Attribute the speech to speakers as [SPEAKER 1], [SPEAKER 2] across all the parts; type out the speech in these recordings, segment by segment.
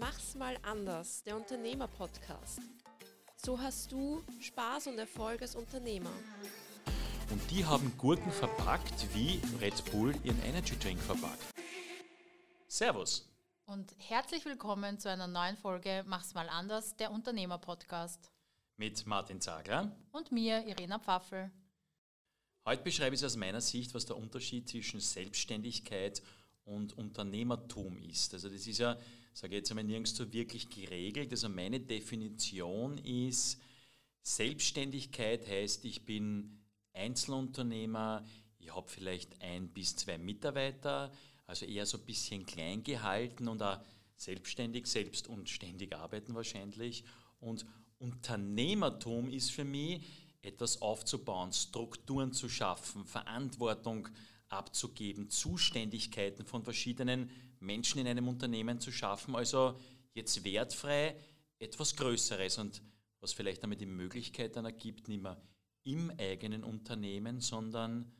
[SPEAKER 1] Mach's mal anders, der Unternehmer-Podcast. So hast du Spaß und Erfolg als Unternehmer.
[SPEAKER 2] Und die haben Gurken verpackt, wie Red Bull ihren Energy Drink verpackt. Servus.
[SPEAKER 3] Und herzlich willkommen zu einer neuen Folge Mach's mal anders, der Unternehmer-Podcast.
[SPEAKER 2] Mit Martin Zagler.
[SPEAKER 3] Und mir, Irena Pfaffel.
[SPEAKER 2] Heute beschreibe ich aus meiner Sicht, was der Unterschied zwischen Selbstständigkeit und Unternehmertum ist. Also das ist ja, sage ich jetzt einmal, nirgends so wirklich geregelt. Also meine Definition ist, Selbstständigkeit heißt, ich bin Einzelunternehmer, ich habe vielleicht ein bis zwei Mitarbeiter, also eher so ein bisschen klein gehalten und auch selbstständig, selbst und ständig arbeiten wahrscheinlich. Und Unternehmertum ist für mich, etwas aufzubauen, Strukturen zu schaffen, Verantwortung abzugeben, Zuständigkeiten von verschiedenen Menschen in einem Unternehmen zu schaffen, also jetzt wertfrei etwas Größeres und was vielleicht damit die Möglichkeit dann ergibt, nicht mehr im eigenen Unternehmen, sondern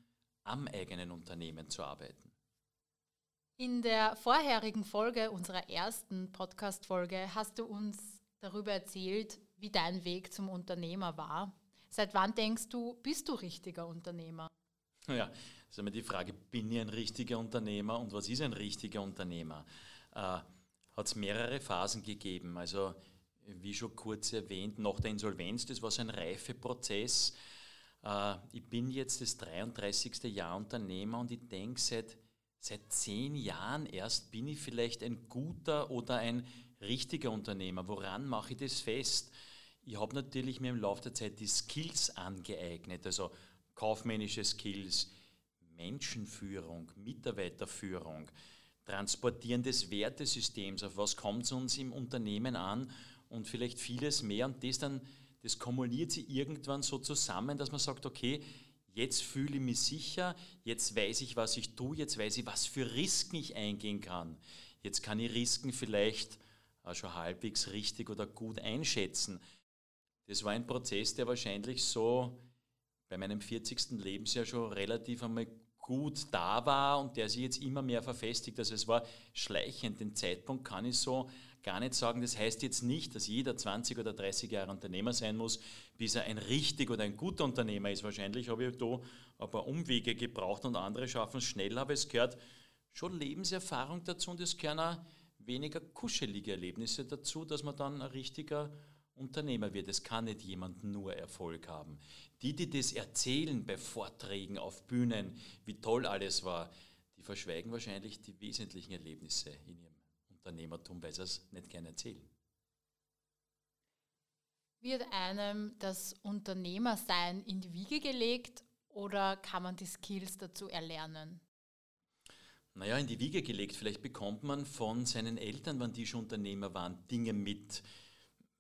[SPEAKER 2] am eigenen Unternehmen zu arbeiten.
[SPEAKER 3] In der vorherigen Folge, unserer ersten Podcast-Folge, hast du uns darüber erzählt, wie dein Weg zum Unternehmer war. Seit wann denkst du, bist du richtiger Unternehmer?
[SPEAKER 2] Ja, das ist immer die Frage, bin ich ein richtiger Unternehmer und was ist ein richtiger Unternehmer? Äh, Hat es mehrere Phasen gegeben. Also, wie schon kurz erwähnt, nach der Insolvenz, das war so ein Reifeprozess. Äh, ich bin jetzt das 33. Jahr Unternehmer und ich denke, seit, seit zehn Jahren erst bin ich vielleicht ein guter oder ein richtiger Unternehmer. Woran mache ich das fest? Ich habe natürlich mir im Laufe der Zeit die Skills angeeignet, also kaufmännische Skills, Menschenführung, Mitarbeiterführung, Transportieren des Wertesystems, auf was kommt es uns im Unternehmen an und vielleicht vieles mehr und das dann, das kumuliert sich irgendwann so zusammen, dass man sagt, okay, jetzt fühle ich mich sicher, jetzt weiß ich, was ich tue, jetzt weiß ich, was für Risiken ich eingehen kann. Jetzt kann ich Risiken vielleicht auch schon halbwegs richtig oder gut einschätzen. Das war ein Prozess, der wahrscheinlich so bei meinem 40. Lebensjahr schon relativ einmal gut da war und der sich jetzt immer mehr verfestigt. Also es war schleichend. Den Zeitpunkt kann ich so gar nicht sagen. Das heißt jetzt nicht, dass jeder 20 oder 30 Jahre Unternehmer sein muss, bis er ein richtig oder ein guter Unternehmer ist. Wahrscheinlich habe ich da ein paar Umwege gebraucht und andere schaffen es schnell, aber es gehört schon Lebenserfahrung dazu und es gehören auch weniger kuschelige Erlebnisse dazu, dass man dann ein richtiger Unternehmer wird. Es kann nicht jemand nur Erfolg haben. Die, die das erzählen bei Vorträgen auf Bühnen, wie toll alles war, die verschweigen wahrscheinlich die wesentlichen Erlebnisse in ihrem Unternehmertum, weil sie es nicht gerne erzählen.
[SPEAKER 3] Wird einem das Unternehmersein in die Wiege gelegt oder kann man die Skills dazu erlernen?
[SPEAKER 2] Naja, in die Wiege gelegt. Vielleicht bekommt man von seinen Eltern, wenn die schon Unternehmer waren, Dinge mit,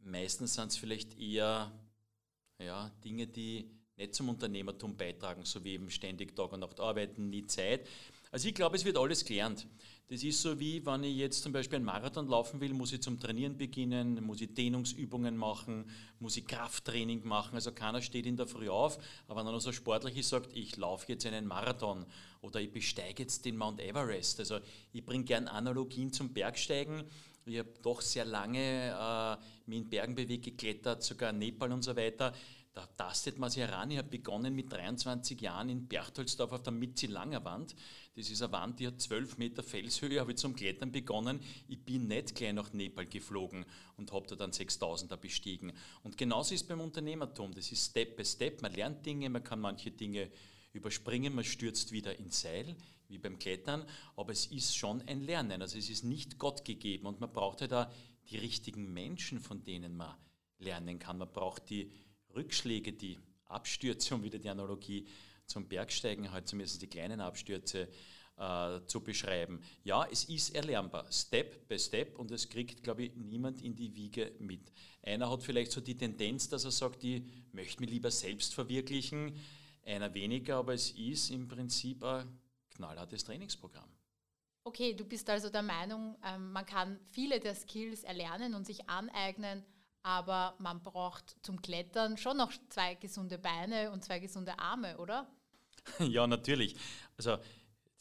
[SPEAKER 2] Meistens sind es vielleicht eher ja, Dinge, die nicht zum Unternehmertum beitragen, so wie eben ständig Tag und Nacht arbeiten, nie Zeit. Also ich glaube, es wird alles gelernt. Das ist so wie, wenn ich jetzt zum Beispiel einen Marathon laufen will, muss ich zum Trainieren beginnen, muss ich Dehnungsübungen machen, muss ich Krafttraining machen. Also keiner steht in der Früh auf, aber wenn er so sportlich ist, sagt, ich laufe jetzt einen Marathon oder ich besteige jetzt den Mount Everest. Also ich bringe gern Analogien zum Bergsteigen. Ich habe doch sehr lange äh, mich in Bergen bewegt, geklettert, sogar Nepal und so weiter. Da tastet man sich heran. Ich habe begonnen mit 23 Jahren in Berchtoldsdorf auf der Mitzi-Langer Wand. Das ist eine Wand, die hat 12 Meter Felshöhe, habe ich zum Klettern begonnen. Ich bin nicht gleich nach Nepal geflogen und habe da dann 6000er bestiegen. Und genauso ist es beim Unternehmertum. Das ist Step by Step. Man lernt Dinge, man kann manche Dinge überspringen, man stürzt wieder ins Seil, wie beim Klettern, aber es ist schon ein Lernen. Also es ist nicht Gott gegeben und man braucht halt auch die richtigen Menschen, von denen man lernen kann. Man braucht die Rückschläge, die Abstürze, um wieder die Analogie zum Bergsteigen, halt zumindest die kleinen Abstürze äh, zu beschreiben. Ja, es ist erlernbar, Step by Step und es kriegt, glaube ich, niemand in die Wiege mit. Einer hat vielleicht so die Tendenz, dass er sagt, ich möchte mich lieber selbst verwirklichen, einer weniger, aber es ist im Prinzip ein knallhartes Trainingsprogramm.
[SPEAKER 3] Okay, du bist also der Meinung, ähm, man kann viele der Skills erlernen und sich aneignen, aber man braucht zum Klettern schon noch zwei gesunde Beine und zwei gesunde Arme, oder?
[SPEAKER 2] Ja, natürlich. Also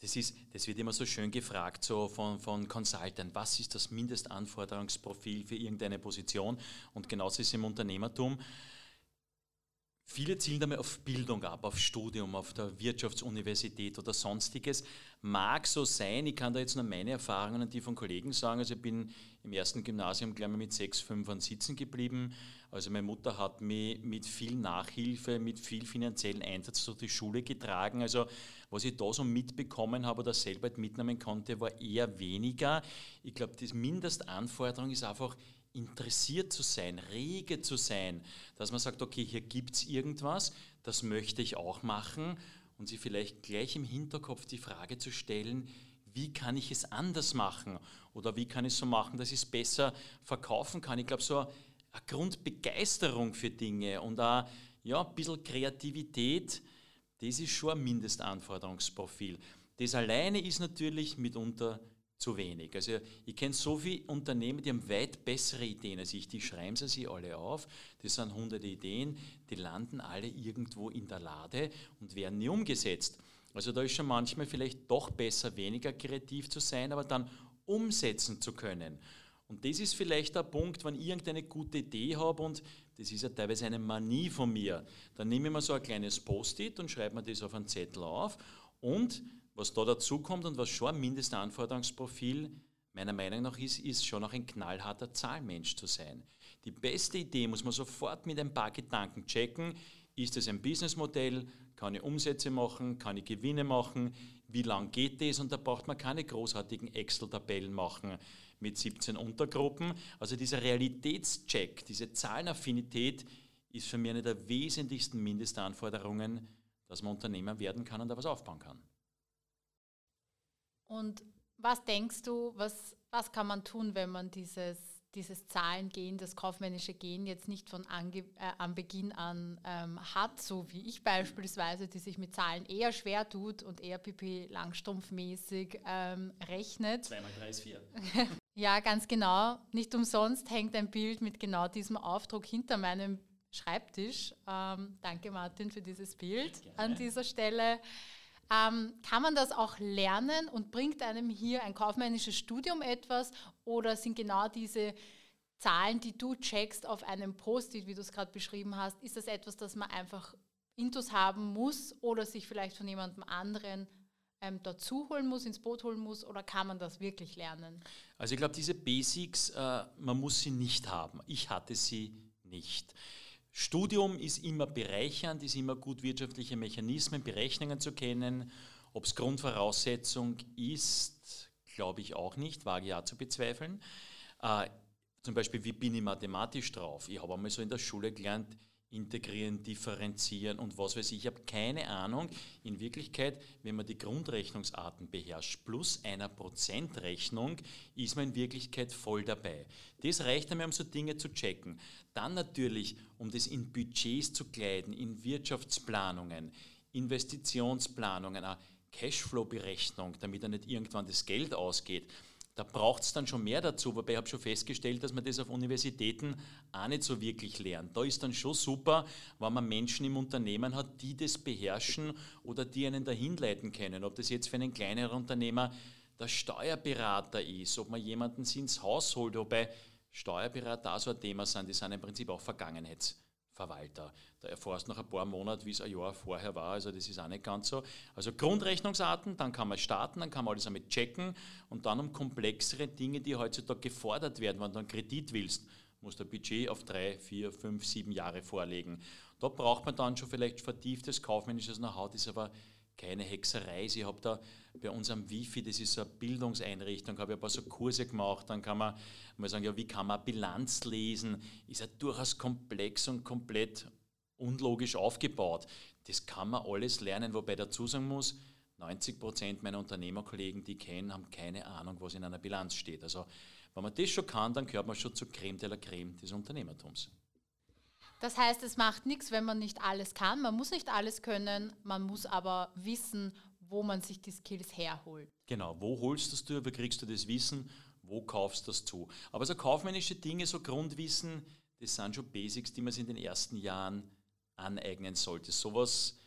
[SPEAKER 2] das, ist, das wird immer so schön gefragt so von, von Consultant, was ist das Mindestanforderungsprofil für irgendeine Position? Und genauso ist es im Unternehmertum. Viele zielen damit auf Bildung ab, auf Studium, auf der Wirtschaftsuniversität oder sonstiges. Mag so sein, ich kann da jetzt nur meine Erfahrungen und die von Kollegen sagen. Also ich bin im ersten Gymnasium gleich mal mit sechs, fünf sitzen geblieben. Also meine Mutter hat mich mit viel Nachhilfe, mit viel finanziellen Einsatz durch die Schule getragen. Also was ich da so mitbekommen habe oder selber mitnehmen konnte, war eher weniger. Ich glaube, die Mindestanforderung ist einfach, interessiert zu sein, rege zu sein, dass man sagt, okay, hier gibt es irgendwas, das möchte ich auch machen und sich vielleicht gleich im Hinterkopf die Frage zu stellen, wie kann ich es anders machen oder wie kann ich es so machen, dass ich es besser verkaufen kann. Ich glaube, so eine Grundbegeisterung für Dinge und auch ja, ein bisschen Kreativität, das ist schon ein Mindestanforderungsprofil. Das alleine ist natürlich mitunter zu wenig. Also ich kenne so viele Unternehmen, die haben weit bessere Ideen als ich. Die schreiben sie sich alle auf. Das sind hunderte Ideen, die landen alle irgendwo in der Lade und werden nie umgesetzt. Also da ist schon manchmal vielleicht doch besser, weniger kreativ zu sein, aber dann umsetzen zu können. Und das ist vielleicht der Punkt, wenn ich irgendeine gute Idee habe und das ist ja teilweise eine Manie von mir, dann nehme ich mir so ein kleines Post-it und schreibe mir das auf einen Zettel auf und was da dazu kommt und was schon ein Mindestanforderungsprofil meiner Meinung nach ist, ist schon auch ein knallharter Zahlmensch zu sein. Die beste Idee muss man sofort mit ein paar Gedanken checken. Ist es ein Businessmodell? Kann ich Umsätze machen? Kann ich Gewinne machen? Wie lang geht das? Und da braucht man keine großartigen Excel-Tabellen machen mit 17 Untergruppen. Also dieser Realitätscheck, diese Zahlenaffinität ist für mich eine der wesentlichsten Mindestanforderungen, dass man Unternehmer werden kann und da was aufbauen kann.
[SPEAKER 3] Und was denkst du, was, was kann man tun, wenn man dieses, dieses Zahlengehen, das kaufmännische Gehen jetzt nicht von ange, äh, am Beginn an ähm, hat, so wie ich beispielsweise, die sich mit Zahlen eher schwer tut und eher pipi langstrumpfmäßig ähm, rechnet.
[SPEAKER 2] 2 mal 3 ist 4.
[SPEAKER 3] ja, ganz genau. Nicht umsonst hängt ein Bild mit genau diesem Aufdruck hinter meinem Schreibtisch. Ähm, danke Martin für dieses Bild Gerne. an dieser Stelle. Ähm, kann man das auch lernen und bringt einem hier ein kaufmännisches Studium etwas oder sind genau diese Zahlen, die du checkst auf einem Post-it, wie du es gerade beschrieben hast, ist das etwas, das man einfach intus haben muss oder sich vielleicht von jemandem anderen ähm, dazu holen muss, ins Boot holen muss oder kann man das wirklich lernen?
[SPEAKER 2] Also ich glaube, diese Basics, äh, man muss sie nicht haben. Ich hatte sie nicht. Studium ist immer bereichernd, ist immer gut, wirtschaftliche Mechanismen, Berechnungen zu kennen. Ob es Grundvoraussetzung ist, glaube ich auch nicht, wage ja zu bezweifeln. Äh, zum Beispiel, wie bin ich mathematisch drauf? Ich habe einmal so in der Schule gelernt, integrieren, differenzieren und was weiß ich. Ich habe keine Ahnung. In Wirklichkeit, wenn man die Grundrechnungsarten beherrscht, plus einer Prozentrechnung, ist man in Wirklichkeit voll dabei. Das reicht einmal, um so Dinge zu checken. Dann natürlich, um das in Budgets zu kleiden, in Wirtschaftsplanungen, Investitionsplanungen, Cashflow-Berechnung, damit dann nicht irgendwann das Geld ausgeht. Da braucht es dann schon mehr dazu, wobei ich habe schon festgestellt, dass man das auf Universitäten auch nicht so wirklich lernt. Da ist dann schon super, wenn man Menschen im Unternehmen hat, die das beherrschen oder die einen dahin leiten können. Ob das jetzt für einen kleineren Unternehmer der Steuerberater ist, ob man jemanden ins Haus holt, wobei Steuerberater auch so ein Thema sind, die sind im Prinzip auch Vergangenheitsverwalter. Da erfährst du nach ein paar Monaten, wie es ein Jahr vorher war, also das ist auch nicht ganz so. Also Grundrechnungsarten, dann kann man starten, dann kann man alles damit checken und dann um komplexere Dinge, die heutzutage gefordert werden, wenn du einen Kredit willst, musst du ein Budget auf drei, vier, fünf, sieben Jahre vorlegen. Da braucht man dann schon vielleicht vertieftes kaufmännisches Know-how, das ist aber keine Hexerei. Ich habe da bei unserem Wifi, das ist so eine Bildungseinrichtung, habe ich ein paar so Kurse gemacht. Dann kann man mal sagen, ja, wie kann man Bilanz lesen? Ist ja durchaus komplex und komplett unlogisch aufgebaut. Das kann man alles lernen, wobei dazu sagen muss, 90 Prozent meiner Unternehmerkollegen, die ich kenne, haben keine Ahnung, was in einer Bilanz steht. Also, wenn man das schon kann, dann gehört man schon zur Creme de la Creme des Unternehmertums.
[SPEAKER 3] Das heißt, es macht nichts, wenn man nicht alles kann. Man muss nicht alles können, man muss aber wissen, wo man sich die Skills herholt.
[SPEAKER 2] Genau, wo holst du das du, wo kriegst du das Wissen, wo kaufst du das zu. Aber so kaufmännische Dinge, so Grundwissen, das sind schon Basics, die man sich in den ersten Jahren aneignen sollte. Sowas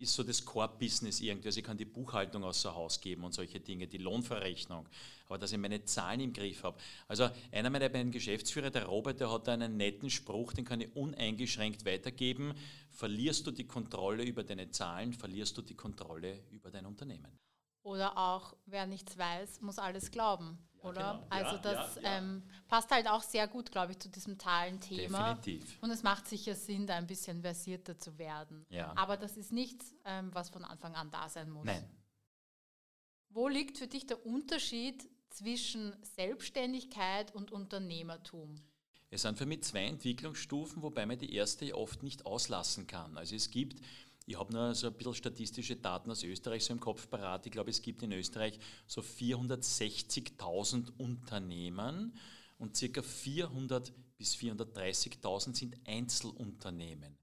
[SPEAKER 2] ist so das Core-Business irgendwie. Also ich kann die Buchhaltung außer Haus geben und solche Dinge, die Lohnverrechnung, aber dass ich meine Zahlen im Griff habe. Also einer meiner beiden Geschäftsführer, der Robert, der hat einen netten Spruch, den kann ich uneingeschränkt weitergeben. Verlierst du die Kontrolle über deine Zahlen, verlierst du die Kontrolle über dein Unternehmen.
[SPEAKER 3] Oder auch, wer nichts weiß, muss alles glauben. Oder?
[SPEAKER 2] genau.
[SPEAKER 3] Also das
[SPEAKER 2] ja, ja.
[SPEAKER 3] Ähm, passt halt auch sehr gut, glaube ich, zu diesem Zahlenthema.
[SPEAKER 2] Definitiv.
[SPEAKER 3] Und es macht sicher Sinn, da ein bisschen versierter zu werden.
[SPEAKER 2] Ja.
[SPEAKER 3] Aber das ist nichts, ähm, was von Anfang an da sein muss.
[SPEAKER 2] Nein.
[SPEAKER 3] Wo liegt für dich der Unterschied zwischen Selbstständigkeit und Unternehmertum?
[SPEAKER 2] Es sind für mich zwei Entwicklungsstufen, wobei man die erste oft nicht auslassen kann. Also es gibt, ich habe nur so ein bisschen statistische Daten aus Österreich so im Kopf parat, ich glaube es gibt in Österreich so 460.000 Unternehmen und circa 400 bis 430.000 sind Einzelunternehmen.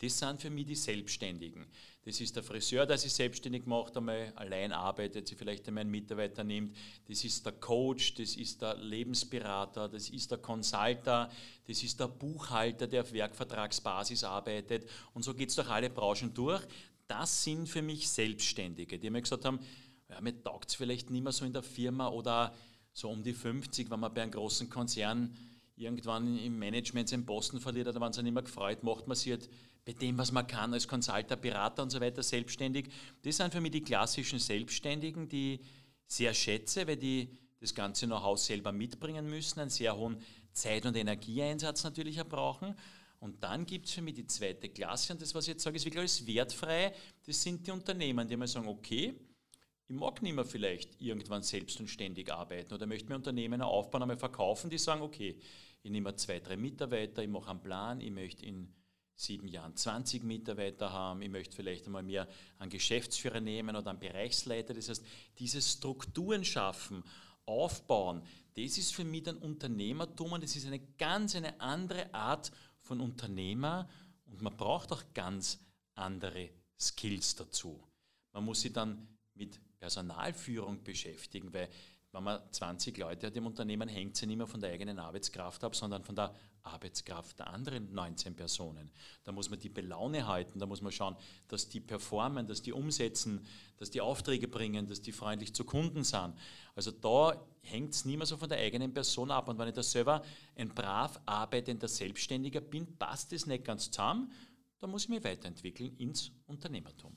[SPEAKER 2] Das sind für mich die Selbstständigen. Das ist der Friseur, der sich selbstständig macht, einmal allein arbeitet, sich vielleicht einmal einen Mitarbeiter nimmt. Das ist der Coach, das ist der Lebensberater, das ist der Consulter, das ist der Buchhalter, der auf Werkvertragsbasis arbeitet. Und so geht es durch alle Branchen durch. Das sind für mich Selbstständige, die mir gesagt haben, ja, mir taugt es vielleicht nicht mehr so in der Firma oder so um die 50, wenn man bei einem großen Konzern irgendwann im Management seinen Posten verliert, da waren sie nicht mehr gefreut, macht man sich halt bei dem, was man kann, als Consulter, Berater und so weiter selbstständig. Das sind für mich die klassischen Selbstständigen, die ich sehr schätze, weil die das ganze Know-how selber mitbringen müssen, einen sehr hohen Zeit- und Energieeinsatz natürlich auch brauchen. Und dann gibt es für mich die zweite Klasse, und das, was ich jetzt sage, ist wirklich alles wertfrei. Das sind die Unternehmen, die mal sagen, okay, ich mag nicht mehr vielleicht irgendwann selbst und ständig arbeiten oder möchte mir Unternehmen aufbauen, einmal verkaufen, die sagen, okay, ich nehme zwei, drei Mitarbeiter, ich mache einen Plan, ich möchte in sieben Jahren 20 Mitarbeiter haben, ich möchte vielleicht einmal mehr einen Geschäftsführer nehmen oder einen Bereichsleiter. Das heißt, diese Strukturen schaffen, aufbauen, das ist für mich dann Unternehmertum und das ist eine ganz eine andere Art von Unternehmer und man braucht auch ganz andere Skills dazu. Man muss sich dann mit Personalführung beschäftigen, weil wenn man 20 Leute hat im Unternehmen, hängt sie nicht mehr von der eigenen Arbeitskraft ab, sondern von der Arbeitskraft der anderen 19 Personen. Da muss man die Belaune halten, da muss man schauen, dass die performen, dass die umsetzen, dass die Aufträge bringen, dass die freundlich zu Kunden sind. Also da hängt es nicht mehr so von der eigenen Person ab. Und wenn ich da selber ein brav arbeitender Selbstständiger bin, passt das nicht ganz zusammen, da muss ich mich weiterentwickeln ins Unternehmertum.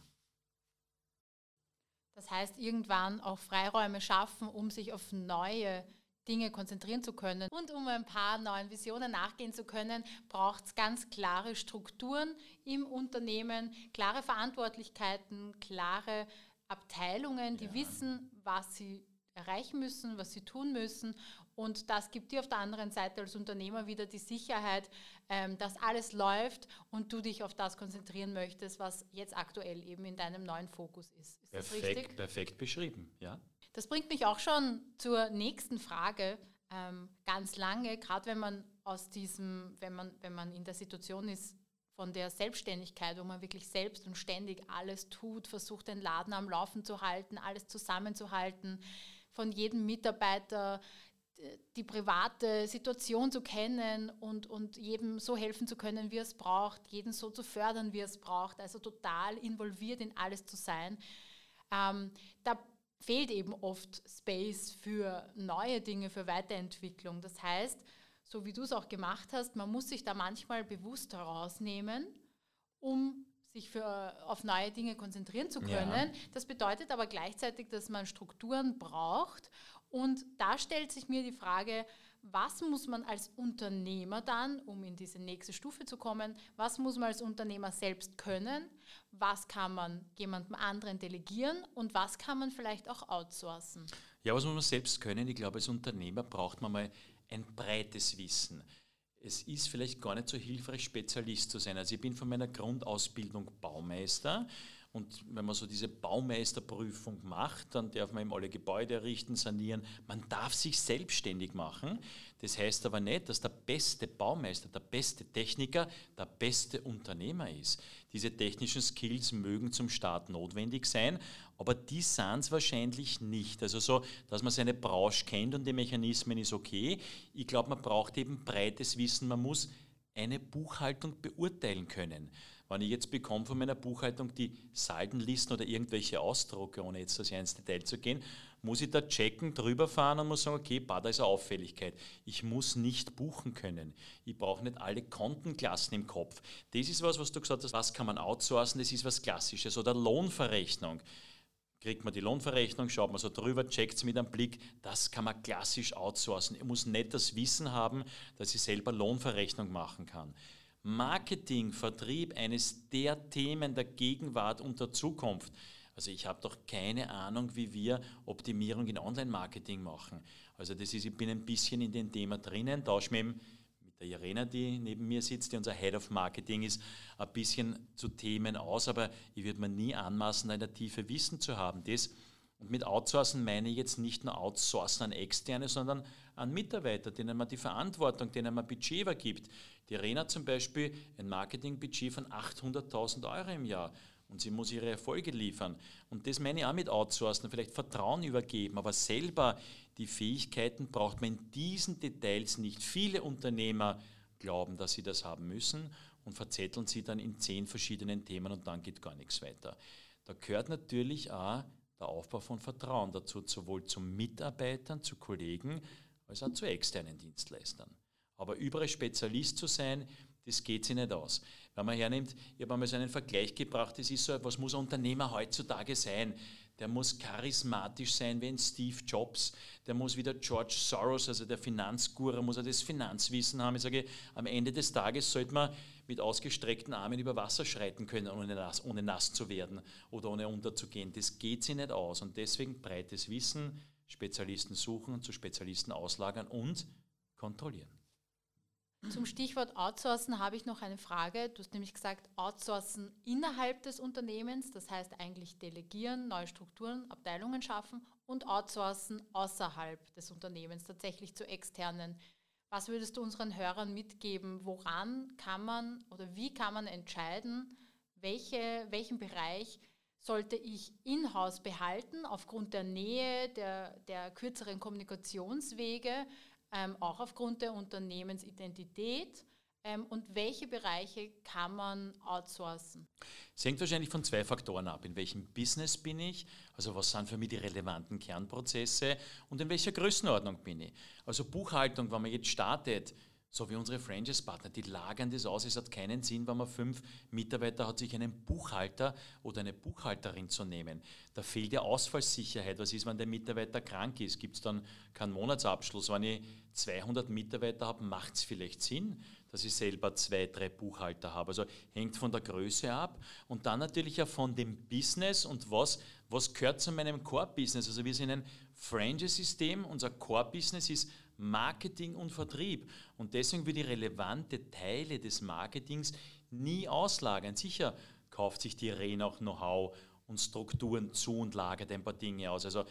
[SPEAKER 3] Das heißt, irgendwann auch Freiräume schaffen, um sich auf neue Dinge konzentrieren zu können. Und um ein paar neuen Visionen nachgehen zu können, braucht es ganz klare Strukturen im Unternehmen, klare Verantwortlichkeiten, klare Abteilungen, die
[SPEAKER 2] Ja.
[SPEAKER 3] wissen, was sie erreichen müssen, was sie tun müssen. Und das gibt dir auf der anderen Seite als Unternehmer wieder die Sicherheit, ähm, dass alles läuft und du dich auf das konzentrieren möchtest, was jetzt aktuell eben in deinem neuen Fokus ist. Ist?
[SPEAKER 2] Perfekt, perfekt beschrieben, ja.
[SPEAKER 3] Das bringt mich auch schon zur nächsten Frage. Ähm, ganz lange, gerade wenn man aus diesem, wenn man, wenn man in der Situation ist von der Selbstständigkeit, wo man wirklich selbst und ständig alles tut, versucht den Laden am Laufen zu halten, alles zusammenzuhalten, von jedem Mitarbeiter die private Situation zu kennen und, und jedem so helfen zu können, wie er es braucht, jeden so zu fördern, wie er es braucht, also total involviert in alles zu sein. Ähm, da fehlt eben oft Space für neue Dinge, für Weiterentwicklung. Das heißt, so wie du es auch gemacht hast, man muss sich da manchmal bewusst herausnehmen, um sich für, auf neue Dinge konzentrieren zu
[SPEAKER 2] Ja.
[SPEAKER 3] können. Das bedeutet aber gleichzeitig, dass man Strukturen braucht. Und da stellt sich mir die Frage, was muss man als Unternehmer dann, um in diese nächste Stufe zu kommen, was muss man als Unternehmer selbst können, was kann man jemandem anderen delegieren und was kann man vielleicht auch outsourcen?
[SPEAKER 2] Ja, was muss man selbst können? Ich glaube, als Unternehmer braucht man mal ein breites Wissen. Es ist vielleicht gar nicht so hilfreich, Spezialist zu sein. Also ich bin von meiner Grundausbildung Baumeister und wenn man so diese Baumeisterprüfung macht, dann darf man eben alle Gebäude errichten, sanieren. Man darf sich selbstständig machen. Das heißt aber nicht, dass der beste Baumeister, der beste Techniker, der beste Unternehmer ist. Diese technischen Skills mögen zum Start notwendig sein, aber die sind es wahrscheinlich nicht. Also so, dass man seine Branche kennt und die Mechanismen ist okay. Ich glaube, man braucht eben breites Wissen. Man muss eine Buchhaltung beurteilen können. Wenn ich jetzt bekomme von meiner Buchhaltung die Saldenlisten oder irgendwelche Ausdrucke, ohne jetzt sehr ins Detail zu gehen, muss ich da checken, drüber fahren und muss sagen, okay, bah, da ist eine Auffälligkeit. Ich muss nicht buchen können. Ich brauche nicht alle Kontenklassen im Kopf. Das ist was, was du gesagt hast, was kann man outsourcen, das ist was Klassisches. Oder Lohnverrechnung. Kriegt man die Lohnverrechnung, schaut man so drüber, checkt es mit einem Blick, das kann man klassisch outsourcen. Ich muss nicht das Wissen haben, dass ich selber Lohnverrechnung machen kann. Marketing, Vertrieb, eines der Themen der Gegenwart und der Zukunft. Also ich habe doch keine Ahnung, wie wir Optimierung in Online-Marketing machen. Also das ist, ich bin ein bisschen in dem Thema drinnen, tausche mich mit der Irena, die neben mir sitzt, die unser Head of Marketing ist, ein bisschen zu Themen aus, aber ich würde mir nie anmaßen, in der Tiefe Wissen zu haben. Das, und mit Outsourcen meine ich jetzt nicht nur Outsourcen an Externe, sondern an Mitarbeiter, denen man die Verantwortung, denen man Budget übergibt. Die Arena zum Beispiel ein Marketingbudget von 800.000 Euro im Jahr und sie muss ihre Erfolge liefern. Und das meine ich auch mit Outsourcen, vielleicht Vertrauen übergeben, aber selber die Fähigkeiten braucht man in diesen Details nicht. Viele Unternehmer glauben, dass sie das haben müssen und verzetteln sie dann in zehn verschiedenen Themen und dann geht gar nichts weiter. Da gehört natürlich auch der Aufbau von Vertrauen dazu, sowohl zu Mitarbeitern, zu Kollegen, als auch zu externen Dienstleistern. Aber überall Spezialist zu sein, das geht sich nicht aus. Wenn man hernimmt, ich habe einmal so einen Vergleich gebracht, das ist so, was muss ein Unternehmer heutzutage sein? Der muss charismatisch sein wie ein Steve Jobs, der muss wie der George Soros, also der Finanzguru, muss er das Finanzwissen haben. Ich sage, am Ende des Tages sollte man mit ausgestreckten Armen über Wasser schreiten können, ohne nass, ohne nass zu werden oder ohne unterzugehen. Das geht sich nicht aus. Und deswegen breites Wissen, Spezialisten suchen, zu Spezialisten auslagern und kontrollieren.
[SPEAKER 3] Zum Stichwort Outsourcen habe ich noch eine Frage. Du hast nämlich gesagt, Outsourcen innerhalb des Unternehmens, das heißt eigentlich delegieren, neue Strukturen, Abteilungen schaffen und Outsourcen außerhalb des Unternehmens, tatsächlich zu externen. Was würdest du unseren Hörern mitgeben? Woran kann man oder wie kann man entscheiden, welche, welchen Bereich sollte ich in-house behalten aufgrund der Nähe, der, der kürzeren Kommunikationswege? ähm, auch aufgrund der Unternehmensidentität. Ähm, und welche Bereiche kann man outsourcen?
[SPEAKER 2] Es hängt wahrscheinlich von zwei Faktoren ab. In welchem Business bin ich? Also was sind für mich die relevanten Kernprozesse? Und in welcher Größenordnung bin ich? Also Buchhaltung, wenn man jetzt startet, so wie unsere Franchise-Partner, die lagern das aus. Es hat keinen Sinn, wenn man fünf Mitarbeiter hat, sich einen Buchhalter oder eine Buchhalterin zu nehmen. Da fehlt ja Ausfallssicherheit. Was ist, wenn der Mitarbeiter krank ist? Gibt es dann keinen Monatsabschluss? Wenn ich 200 Mitarbeiter habe, macht es vielleicht Sinn, dass ich selber zwei, drei Buchhalter habe. Also hängt von der Größe ab und dann natürlich auch von dem Business und was, was gehört zu meinem Core-Business. Also wir sind ein Franchise-System. Unser Core-Business ist Marketing und Vertrieb. Und deswegen würde ich relevante Teile des Marketings nie auslagern. Sicher kauft sich die Arena auch Know-how und Strukturen zu und lagert ein paar Dinge aus. Also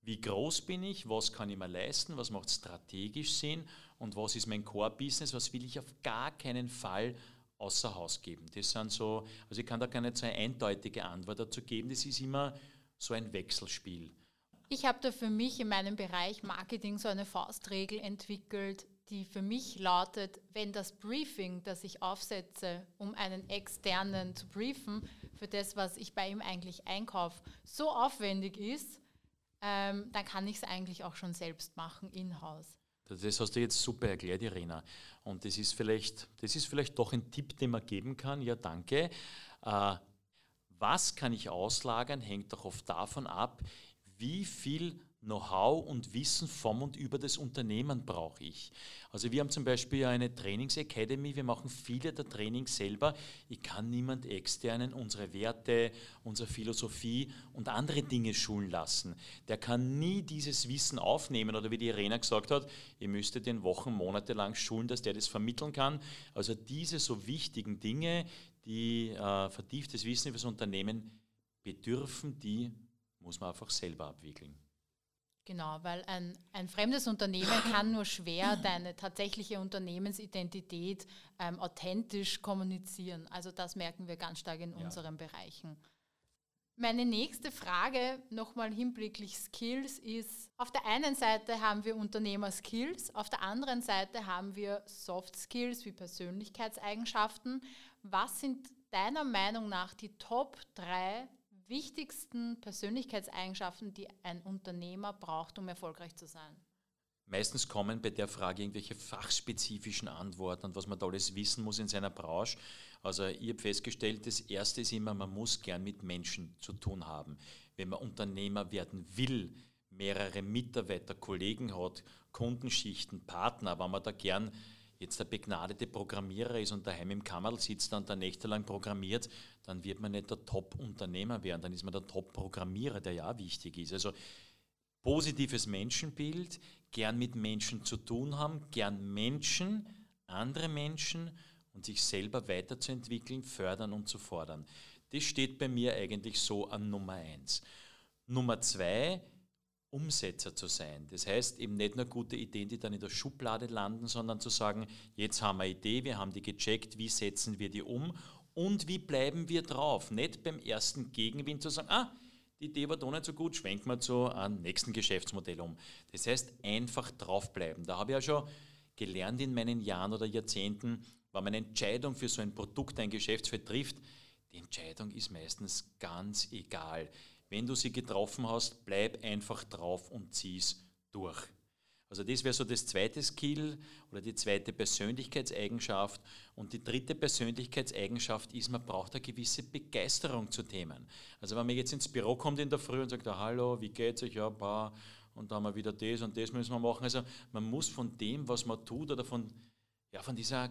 [SPEAKER 2] wie groß bin ich, was kann ich mir leisten, was macht strategisch Sinn und was ist mein Core-Business, was will ich auf gar keinen Fall außer Haus geben. Das sind so, also ich kann da keine so eine eindeutige Antwort dazu geben, das ist immer so ein Wechselspiel.
[SPEAKER 3] Ich habe da für mich in meinem Bereich Marketing so eine Faustregel entwickelt, die für mich lautet, wenn das Briefing, das ich aufsetze, um einen externen zu briefen, für das, was ich bei ihm eigentlich einkaufe, so aufwendig ist, ähm, dann kann ich es eigentlich auch schon selbst machen, in-house.
[SPEAKER 2] Das hast du jetzt super erklärt, Irina. Und das ist vielleicht, das ist vielleicht doch ein Tipp, den man geben kann. Ja, danke. Äh, was kann ich auslagern, hängt doch oft davon ab, wie viel Know-how und Wissen vom und über das Unternehmen brauche ich. Also wir haben zum Beispiel eine Trainingsacademy, wir machen viele der Trainings selber. Ich kann niemand externen unsere Werte, unsere Philosophie und andere Dinge schulen lassen. Der kann nie dieses Wissen aufnehmen oder wie die Irena gesagt hat, ihr müsstet den Wochen, Monate lang schulen, dass der das vermitteln kann. Also diese so wichtigen Dinge, die äh, vertieftes Wissen über das Unternehmen bedürfen, die muss man einfach selber abwickeln.
[SPEAKER 3] Genau, weil ein, ein fremdes Unternehmen kann nur schwer deine tatsächliche Unternehmensidentität ähm, authentisch kommunizieren. Also das merken wir ganz stark in ja. unseren Bereichen. Meine nächste Frage, nochmal hinblicklich Skills, ist, auf der einen Seite haben wir Unternehmer-Skills, auf der anderen Seite haben wir Soft Skills wie Persönlichkeitseigenschaften. Was sind deiner Meinung nach die Top 3 wichtigsten Persönlichkeitseigenschaften, die ein Unternehmer braucht, um erfolgreich zu sein?
[SPEAKER 2] Meistens kommen bei der Frage irgendwelche fachspezifischen Antworten und was man da alles wissen muss in seiner Branche. Also ich habe festgestellt, das Erste ist immer, man muss gern mit Menschen zu tun haben. Wenn man Unternehmer werden will, mehrere Mitarbeiter, Kollegen hat, Kundenschichten, Partner, wenn man da gern jetzt der begnadete Programmierer ist und daheim im Kammerl sitzt und da nächtelang programmiert, dann wird man nicht der Top-Unternehmer werden, dann ist man der Top-Programmierer, der ja wichtig ist. Also positives Menschenbild, gern mit Menschen zu tun haben, gern Menschen, andere Menschen und sich selber weiterzuentwickeln, fördern und zu fordern. Das steht bei mir eigentlich so an Nummer eins. Nummer zwei, Umsetzer zu sein. Das heißt eben nicht nur gute Ideen, die dann in der Schublade landen, sondern zu sagen, jetzt haben wir eine Idee, wir haben die gecheckt, wie setzen wir die um und wie bleiben wir drauf. Nicht beim ersten Gegenwind zu sagen, ah, die Idee war doch nicht so gut, schwenken wir zu einem nächsten Geschäftsmodell um. Das heißt, einfach draufbleiben. Da habe ich ja schon gelernt in meinen Jahren oder Jahrzehnten, wenn man eine Entscheidung für so ein Produkt, ein Geschäftsfeld trifft, die Entscheidung ist meistens ganz egal. Wenn du sie getroffen hast, bleib einfach drauf und zieh's durch. Also das wäre so das zweite Skill oder die zweite Persönlichkeitseigenschaft. Und die dritte Persönlichkeitseigenschaft ist, man braucht eine gewisse Begeisterung zu Themen. Also wenn man jetzt ins Büro kommt in der Früh und sagt, hallo, wie geht's euch? Ja, bah, und dann haben wir wieder das und das müssen wir machen. Also man muss von dem, was man tut oder von, ja, von dieser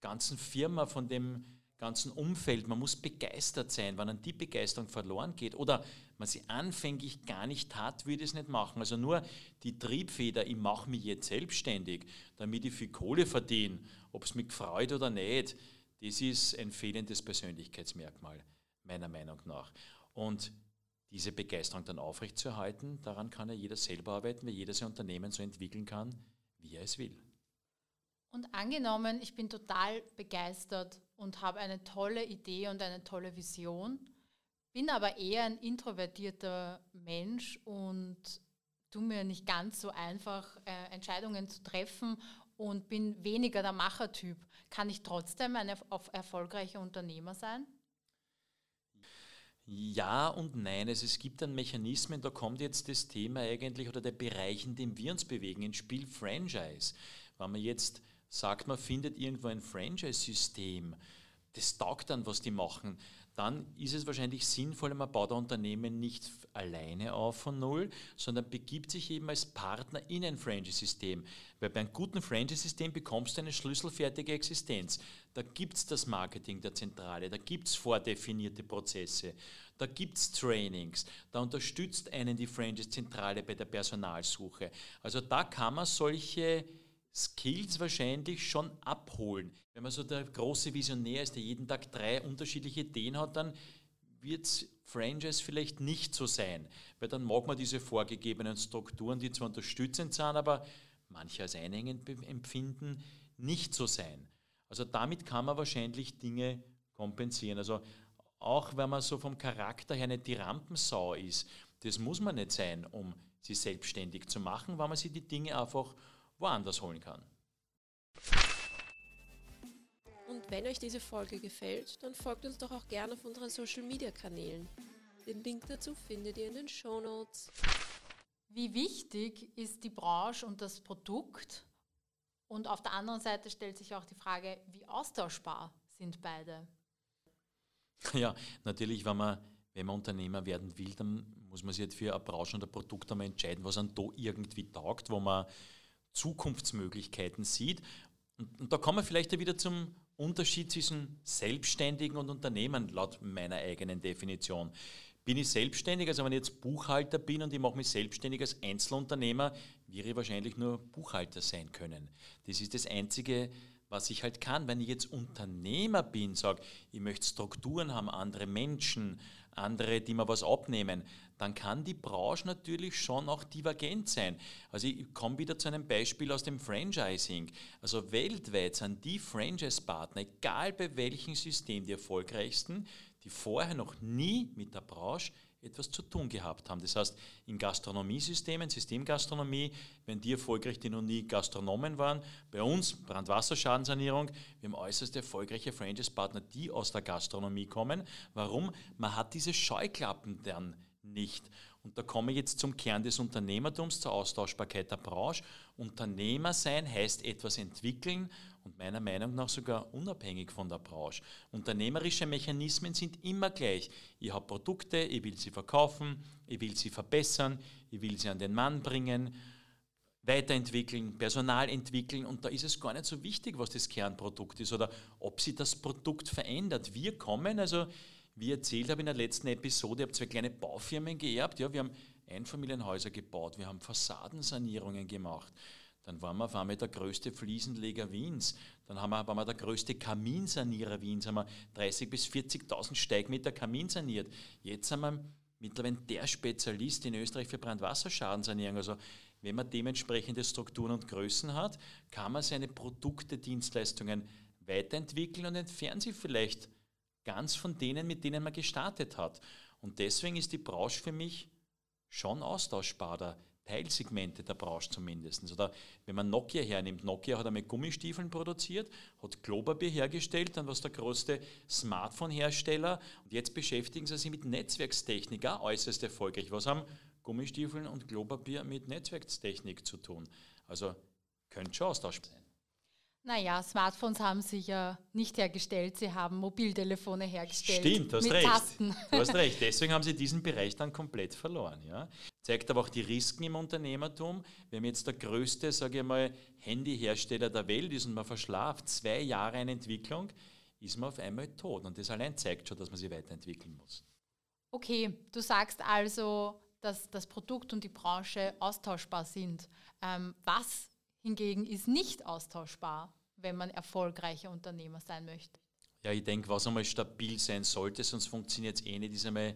[SPEAKER 2] ganzen Firma, von dem ganzen Umfeld. Man muss begeistert sein. Wenn dann die Begeisterung verloren geht oder man sie anfänglich gar nicht hat, würde es nicht machen. Also nur die Triebfeder, ich mache mich jetzt selbstständig, damit ich viel Kohle verdiene, ob es mich freut oder nicht, das ist ein fehlendes Persönlichkeitsmerkmal, meiner Meinung nach. Und diese Begeisterung dann aufrechtzuerhalten, daran kann ja jeder selber arbeiten, weil jeder sein Unternehmen so entwickeln kann, wie er es will.
[SPEAKER 3] Und angenommen, ich bin total begeistert und habe eine tolle Idee und eine tolle Vision, bin aber eher ein introvertierter Mensch und tue mir nicht ganz so einfach, äh, Entscheidungen zu treffen und bin weniger der Machertyp. Kann ich trotzdem ein erfolgreicher Unternehmer sein?
[SPEAKER 2] Ja und nein. Also es gibt dann Mechanismen, da kommt jetzt das Thema eigentlich oder der Bereich, in dem wir uns bewegen, ins Spiel Franchise. Wenn man jetzt sagt, man findet irgendwo ein Franchise-System, das taugt dann, was die machen, dann ist es wahrscheinlich sinnvoller, man baut ein Unternehmen nicht alleine auf von null, sondern begibt sich eben als Partner in ein Franchise-System. Weil bei einem guten Franchise-System bekommst du eine schlüsselfertige Existenz. Da gibt es das Marketing der Zentrale, da gibt es vordefinierte Prozesse, da gibt es Trainings, da unterstützt einen die Franchise-Zentrale bei der Personalsuche. Also da kann man solche Skills wahrscheinlich schon abholen. Wenn man so der große Visionär ist, der jeden Tag drei unterschiedliche Ideen hat, dann wird Franchise vielleicht nicht so sein, weil dann mag man diese vorgegebenen Strukturen, die zwar unterstützend sind, aber manche als einhängend empfinden, nicht so sein. Also damit kann man wahrscheinlich Dinge kompensieren. Also auch wenn man so vom Charakter her nicht die Rampensau ist, das muss man nicht sein, um sie selbstständig zu machen, weil man sich die Dinge einfach woanders holen kann.
[SPEAKER 1] Und wenn euch diese Folge gefällt, dann folgt uns doch auch gerne auf unseren Social Media Kanälen. Den Link dazu findet ihr in den Show Notes.
[SPEAKER 3] Wie wichtig ist die Branche und das Produkt? Und auf der anderen Seite stellt sich auch die Frage, wie austauschbar sind beide?
[SPEAKER 2] Ja, natürlich, wenn man, wenn man Unternehmer werden will, dann muss man sich halt für eine Branche und ein Produkt einmal entscheiden, was einem da irgendwie taugt, wo man Zukunftsmöglichkeiten sieht. Und, und da kommen wir vielleicht wieder zum Unterschied zwischen Selbstständigen und Unternehmen, laut meiner eigenen Definition. Bin ich selbstständig, also wenn ich jetzt Buchhalter bin und ich mache mich selbstständig als Einzelunternehmer, wäre ich wahrscheinlich nur Buchhalter sein können. Das ist das Einzige, was ich halt kann. Wenn ich jetzt Unternehmer bin, sage, ich möchte Strukturen haben, andere Menschen, andere, die mir was abnehmen, dann kann die Branche natürlich schon auch divergent sein. Also ich komme wieder zu einem Beispiel aus dem Franchising. Also weltweit sind die Franchise-Partner, egal bei welchem System, die erfolgreichsten, die vorher noch nie mit der Branche etwas zu tun gehabt haben. Das heißt, in Gastronomiesystemen, Systemgastronomie, wenn die erfolgreich, die noch nie Gastronomen waren, bei uns Brandwasserschadensanierung, wir haben äußerst erfolgreiche Franchise-Partner, die aus der Gastronomie kommen. Warum? Man hat diese Scheuklappen dann nicht. Und da komme ich jetzt zum Kern des Unternehmertums, zur Austauschbarkeit der Branche. Unternehmer sein heißt etwas entwickeln und meiner Meinung nach sogar unabhängig von der Branche. Unternehmerische Mechanismen sind immer gleich. Ich habe Produkte, ich will sie verkaufen, ich will sie verbessern, ich will sie an den Mann bringen, weiterentwickeln, Personal entwickeln und da ist es gar nicht so wichtig, was das Kernprodukt ist oder ob sie das Produkt verändert. Wir kommen, also wie erzählt habe in der letzten Episode, ich habe zwei kleine Baufirmen geerbt, ja, wir haben Einfamilienhäuser gebaut, wir haben Fassadensanierungen gemacht. Dann waren wir auf einmal der größte Fliesenleger Wiens. Dann haben wir, waren wir der größte Kaminsanierer Wiens. Haben wir 30.000 bis 40.000 Steigmeter Kamin saniert. Jetzt sind wir mittlerweile der Spezialist in Österreich für Brandwasserschadenssanierung. Also wenn man dementsprechende Strukturen und Größen hat, kann man seine Produkte, Dienstleistungen weiterentwickeln und entfernt sie vielleicht ganz von denen, mit denen man gestartet hat. Und deswegen ist die Branche für mich schon austauschbar. Der Teilsegmente der Branche zumindest. Oder wenn man Nokia hernimmt, Nokia hat einmal Gummistiefeln produziert, hat Klopapier hergestellt, dann war es der größte Smartphone-Hersteller und jetzt beschäftigen sie sich mit Netzwerkstechnik, auch äußerst erfolgreich. Was haben Gummistiefeln und Klopapier mit Netzwerkstechnik zu tun? Also könnte schon austauschbar sein.
[SPEAKER 3] Naja, Smartphones haben sie ja nicht hergestellt, sie haben Mobiltelefone hergestellt.
[SPEAKER 2] Stimmt, du hast recht. Tasten. Du hast recht. Deswegen haben sie diesen Bereich dann komplett verloren. Ja. Zeigt aber auch die Risiken im Unternehmertum. Wenn jetzt der größte, sage ich mal, Handyhersteller der Welt ist und man verschlaft zwei Jahre eine Entwicklung, ist man auf einmal tot. Und das allein zeigt schon, dass man sich weiterentwickeln muss.
[SPEAKER 3] Okay, du sagst also, dass das Produkt und die Branche austauschbar sind. Ähm, was hingegen ist nicht austauschbar, wenn man erfolgreicher Unternehmer sein möchte.
[SPEAKER 2] Ja, ich denke, was einmal stabil sein sollte, sonst funktioniert es eh nicht, ist einmal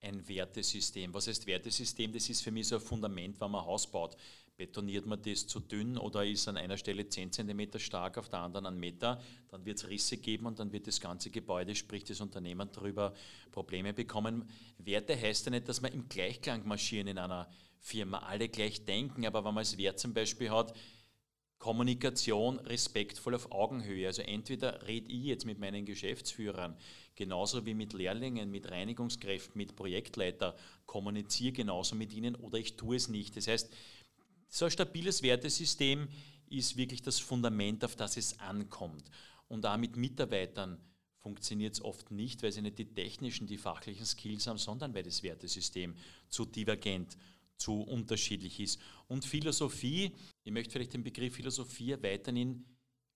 [SPEAKER 2] ein Wertesystem. Was heißt Wertesystem? Das ist für mich so ein Fundament, wenn man ein Haus baut. Betoniert man das zu dünn oder ist an einer Stelle 10 cm stark, auf der anderen einen Meter, dann wird es Risse geben und dann wird das ganze Gebäude, sprich das Unternehmen, darüber Probleme bekommen. Werte heißt ja nicht, dass wir im Gleichklang marschieren in einer Firma, alle gleich denken, aber wenn man als Wert zum Beispiel hat, Kommunikation respektvoll auf Augenhöhe. Also entweder rede ich jetzt mit meinen Geschäftsführern, genauso wie mit Lehrlingen, mit Reinigungskräften, mit Projektleiter, kommuniziere genauso mit ihnen oder ich tue es nicht. Das heißt, so ein stabiles Wertesystem ist wirklich das Fundament, auf das es ankommt. Und auch mit Mitarbeitern funktioniert es oft nicht, weil sie nicht die technischen, die fachlichen Skills haben, sondern weil das Wertesystem zu divergent zu unterschiedlich ist. Und Philosophie, ich möchte vielleicht den Begriff Philosophie erweitern in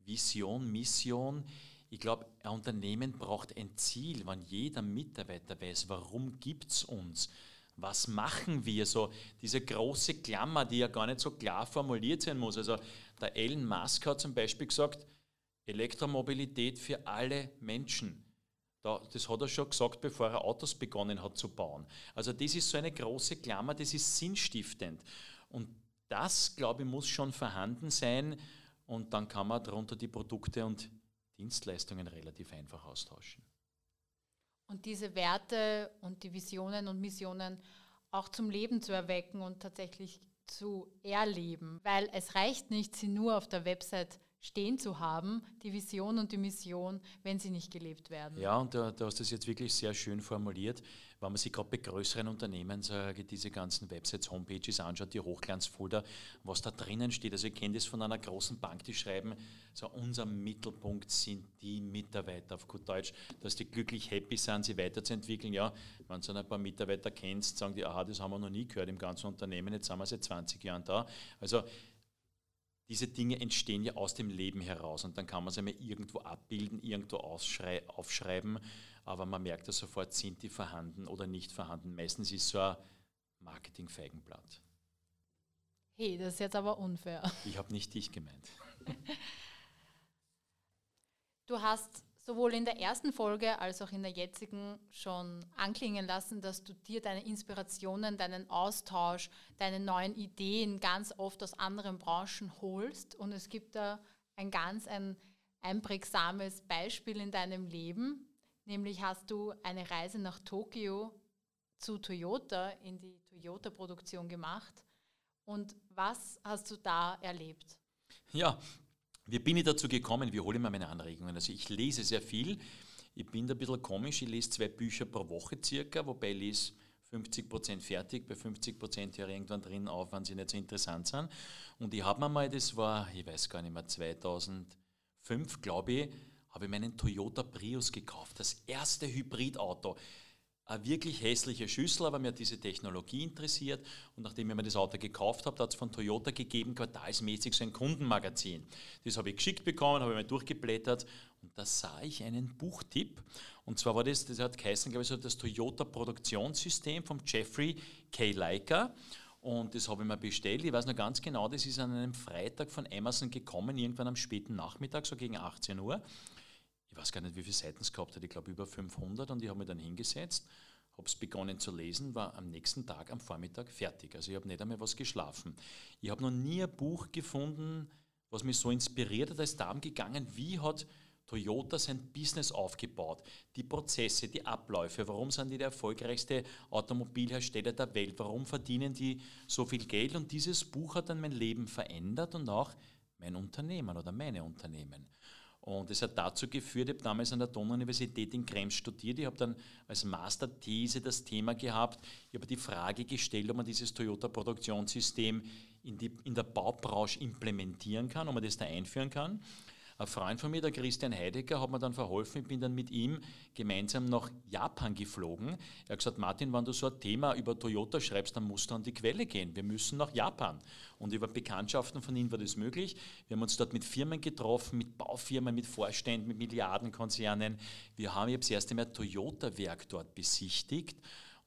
[SPEAKER 2] Vision, Mission. Ich glaube, ein Unternehmen braucht ein Ziel, wenn jeder Mitarbeiter weiß, warum gibt es uns? Was machen wir so? Diese große Klammer, die ja gar nicht so klar formuliert sein muss. Also der Elon Musk hat zum Beispiel gesagt, Elektromobilität für alle Menschen. Da, das hat er schon gesagt, bevor er Autos begonnen hat zu bauen. Also das ist so eine große Klammer, das ist sinnstiftend. Und das, glaube ich, muss schon vorhanden sein und dann kann man darunter die Produkte und Dienstleistungen relativ einfach austauschen.
[SPEAKER 3] Und diese Werte und die Visionen und Missionen auch zum Leben zu erwecken und tatsächlich zu erleben, weil es reicht nicht, sie nur auf der Website stehen zu haben, die Vision und die Mission, wenn sie nicht gelebt werden.
[SPEAKER 2] Ja, und du, du hast das jetzt wirklich sehr schön formuliert. Wenn man sich gerade bei größeren Unternehmen sage, diese ganzen Websites, Homepages anschaut, die Hochglanzfolder, was da drinnen steht. Also ich kenne das von einer großen Bank, die schreiben, so unser Mittelpunkt sind die Mitarbeiter auf gut Deutsch, dass die glücklich happy sind, sie weiterzuentwickeln. Ja, wenn du ein paar Mitarbeiter kennst, sagen die, aha, das haben wir noch nie gehört im ganzen Unternehmen, jetzt sind wir seit 20 Jahren da. Also diese Dinge entstehen ja aus dem Leben heraus und dann kann man sie einmal irgendwo abbilden, irgendwo aufschreiben, aber man merkt ja sofort, sind die vorhanden oder nicht vorhanden. Meistens ist so ein Marketing-Feigenblatt.
[SPEAKER 3] Hey, das ist jetzt aber unfair.
[SPEAKER 2] Ich habe nicht dich gemeint.
[SPEAKER 3] Du hast sowohl in der ersten Folge als auch in der jetzigen schon anklingen lassen, dass du dir deine Inspirationen, deinen Austausch, deine neuen Ideen ganz oft aus anderen Branchen holst. Und es gibt da ein ganz ein einprägsames Beispiel in deinem Leben, nämlich hast du eine Reise nach Tokio zu Toyota, in die Toyota-Produktion gemacht. Und was hast du da erlebt?
[SPEAKER 2] Ja, wie bin ich dazu gekommen? Wie hole ich mir meine Anregungen? Also ich lese sehr viel. Ich bin da ein bisschen komisch. Ich lese zwei Bücher pro Woche circa, wobei ich lese 50 Prozent fertig, bei 50 Prozent höre ich irgendwann drin auf, wenn sie nicht so interessant sind. Und ich habe mir mal, das war, ich weiß gar nicht mehr, 2005, glaube ich, habe ich meinen Toyota Prius gekauft. Das erste Hybridauto. Eine wirklich hässliche Schüssel, aber mir hat diese Technologie interessiert. Und nachdem ich mir das Auto gekauft habe, hat es von Toyota gegeben, quartalsmäßig so ein Kundenmagazin. Das habe ich geschickt bekommen, habe ich mal durchgeblättert und da sah ich einen Buchtipp. Und zwar war das, das hat geheißen, glaube ich, so das Toyota Produktionssystem vom Jeffrey K. Leica. Und das habe ich mir bestellt. Ich weiß noch ganz genau, das ist an einem Freitag von Amazon gekommen, irgendwann am späten Nachmittag, so gegen 18 Uhr. Weiß gar nicht, wie viele Seiten es gehabt hat, ich glaube über 500 und ich habe mich dann hingesetzt, habe es begonnen zu lesen, war am nächsten Tag am Vormittag fertig. Also ich habe nicht einmal was geschlafen. Ich habe noch nie ein Buch gefunden, was mich so inspiriert hat, als darum gegangen, wie hat Toyota sein Business aufgebaut, die Prozesse, die Abläufe, warum sind die der erfolgreichste Automobilhersteller der Welt, warum verdienen die so viel Geld und dieses Buch hat dann mein Leben verändert und auch mein Unternehmen oder meine Unternehmen. Und es hat dazu geführt, ich habe damals an der Donau-Universität in Krems studiert. Ich habe dann als Masterthese das Thema gehabt. Ich habe die Frage gestellt, ob man dieses Toyota-Produktionssystem in, in der Baubranche implementieren kann, ob man das da einführen kann. Ein Freund von mir, der Christian Heidegger, hat mir dann verholfen. Ich bin dann mit ihm gemeinsam nach Japan geflogen. Er hat gesagt, Martin, wenn du so ein Thema über Toyota schreibst, dann musst du an die Quelle gehen. Wir müssen nach Japan. Und über Bekanntschaften von ihm war das möglich. Wir haben uns dort mit Firmen getroffen, mit Baufirmen, mit Vorständen, mit Milliardenkonzernen. Wir haben jetzt das erste Mal Toyota-Werk dort besichtigt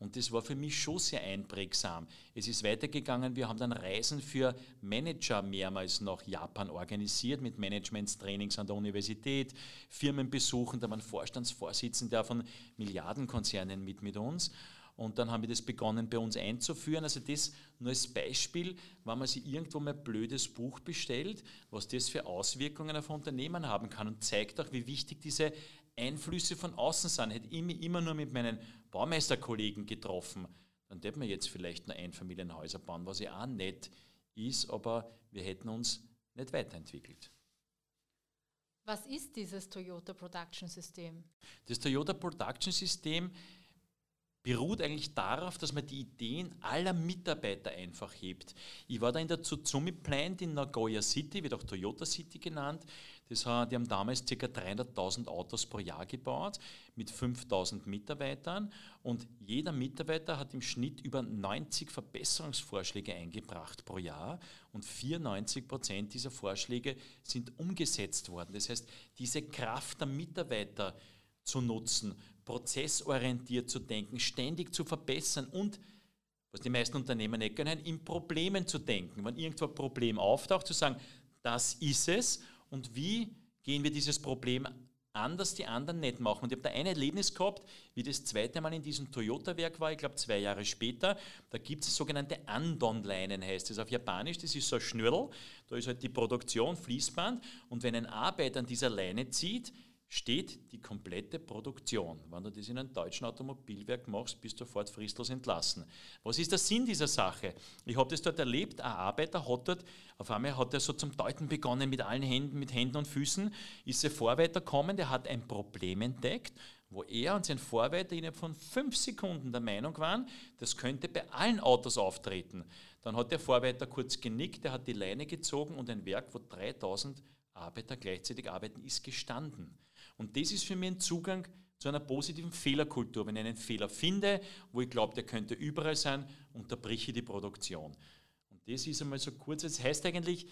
[SPEAKER 2] und das war für mich schon sehr einprägsam. Es ist weitergegangen, wir haben dann Reisen für Manager mehrmals nach Japan organisiert, mit Managementstrainings an der Universität, Firmenbesuchen, da waren Vorstandsvorsitzende von Milliardenkonzernen mit mit uns. Und dann haben wir das begonnen bei uns einzuführen. Also das nur als Beispiel, wenn man sich irgendwo mal ein blödes Buch bestellt, was das für Auswirkungen auf Unternehmen haben kann und zeigt auch, wie wichtig diese Einflüsse von außen sind. Hätte ich mich immer nur mit meinen Baumeisterkollegen getroffen, dann hätten wir jetzt vielleicht nur Einfamilienhäuser bauen, was ja auch nett ist, aber wir hätten uns nicht weiterentwickelt.
[SPEAKER 3] Was ist dieses Toyota Production System?
[SPEAKER 2] Das Toyota Production System beruht eigentlich darauf, dass man die Ideen aller Mitarbeiter einfach hebt. Ich war da in der Tsutsumi Plant in Nagoya City, wird auch Toyota City genannt. Das, die haben damals ca. 300.000 Autos pro Jahr gebaut mit 5.000 Mitarbeitern und jeder Mitarbeiter hat im Schnitt über 90 Verbesserungsvorschläge eingebracht pro Jahr und 94 Prozent dieser Vorschläge sind umgesetzt worden. Das heißt, diese Kraft der Mitarbeiter zu nutzen, prozessorientiert zu denken, ständig zu verbessern und was die meisten Unternehmen nicht können, in Problemen zu denken. Wenn irgendwo ein Problem auftaucht, zu sagen, das ist es und wie gehen wir dieses Problem an, dass die anderen nicht machen. Und ich habe da ein Erlebnis gehabt, wie das zweite Mal in diesem Toyota-Werk war, ich glaube zwei Jahre später. Da gibt es sogenannte Andon-Leinen, heißt es auf Japanisch. Das ist so ein Schnürl, da ist halt die Produktion, Fließband. Und wenn ein Arbeiter an dieser Leine zieht, steht die komplette Produktion. Wenn du das in einem deutschen Automobilwerk machst, bist du sofort fristlos entlassen. Was ist der Sinn dieser Sache? Ich habe das dort erlebt, ein Arbeiter hat dort, auf einmal hat er so zum Deuten begonnen mit allen Händen, mit Händen und Füßen, ist er Vorweiter gekommen, der hat ein Problem entdeckt, wo er und sein Vorweiter innerhalb von fünf Sekunden der Meinung waren, das könnte bei allen Autos auftreten. Dann hat der Vorweiter kurz genickt, er hat die Leine gezogen und ein Werk, wo 3000 Arbeiter gleichzeitig arbeiten, ist gestanden. Und das ist für mich ein Zugang zu einer positiven Fehlerkultur. Wenn ich einen Fehler finde, wo ich glaube, der könnte überall sein, unterbrich ich die Produktion. Und das ist einmal so kurz. Das heißt eigentlich,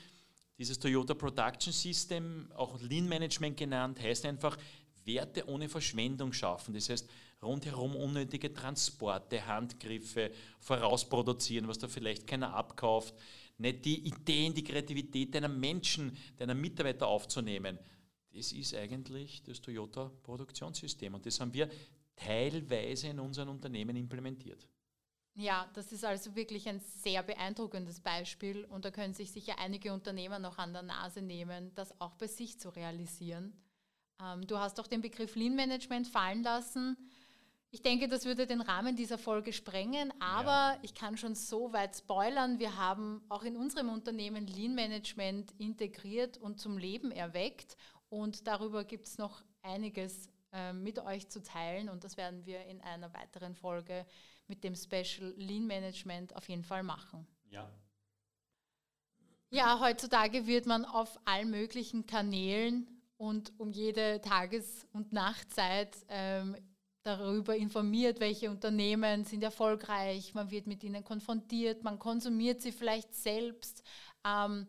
[SPEAKER 2] dieses Toyota Production System, auch Lean Management genannt, heißt einfach, Werte ohne Verschwendung schaffen. Das heißt, rundherum unnötige Transporte, Handgriffe vorausproduzieren, was da vielleicht keiner abkauft. Nicht die Ideen, die Kreativität deiner Menschen, deiner Mitarbeiter aufzunehmen, das ist eigentlich das Toyota-Produktionssystem und das haben wir teilweise in unseren Unternehmen implementiert.
[SPEAKER 3] Ja, das ist also wirklich ein sehr beeindruckendes Beispiel und da können sich sicher einige Unternehmer noch an der Nase nehmen, das auch bei sich zu realisieren. Ähm, du hast auch den Begriff Lean Management fallen lassen. Ich denke, das würde den Rahmen dieser Folge sprengen, aber ja. ich kann schon so weit spoilern. Wir haben auch in unserem Unternehmen Lean Management integriert und zum Leben erweckt. Und darüber gibt es noch einiges äh, mit euch zu teilen. Und das werden wir in einer weiteren Folge mit dem Special Lean Management auf jeden Fall machen.
[SPEAKER 2] Ja.
[SPEAKER 3] Ja, heutzutage wird man auf allen möglichen Kanälen und um jede Tages- und Nachtzeit ähm, darüber informiert, welche Unternehmen sind erfolgreich, man wird mit ihnen konfrontiert, man konsumiert sie vielleicht selbst. Ähm,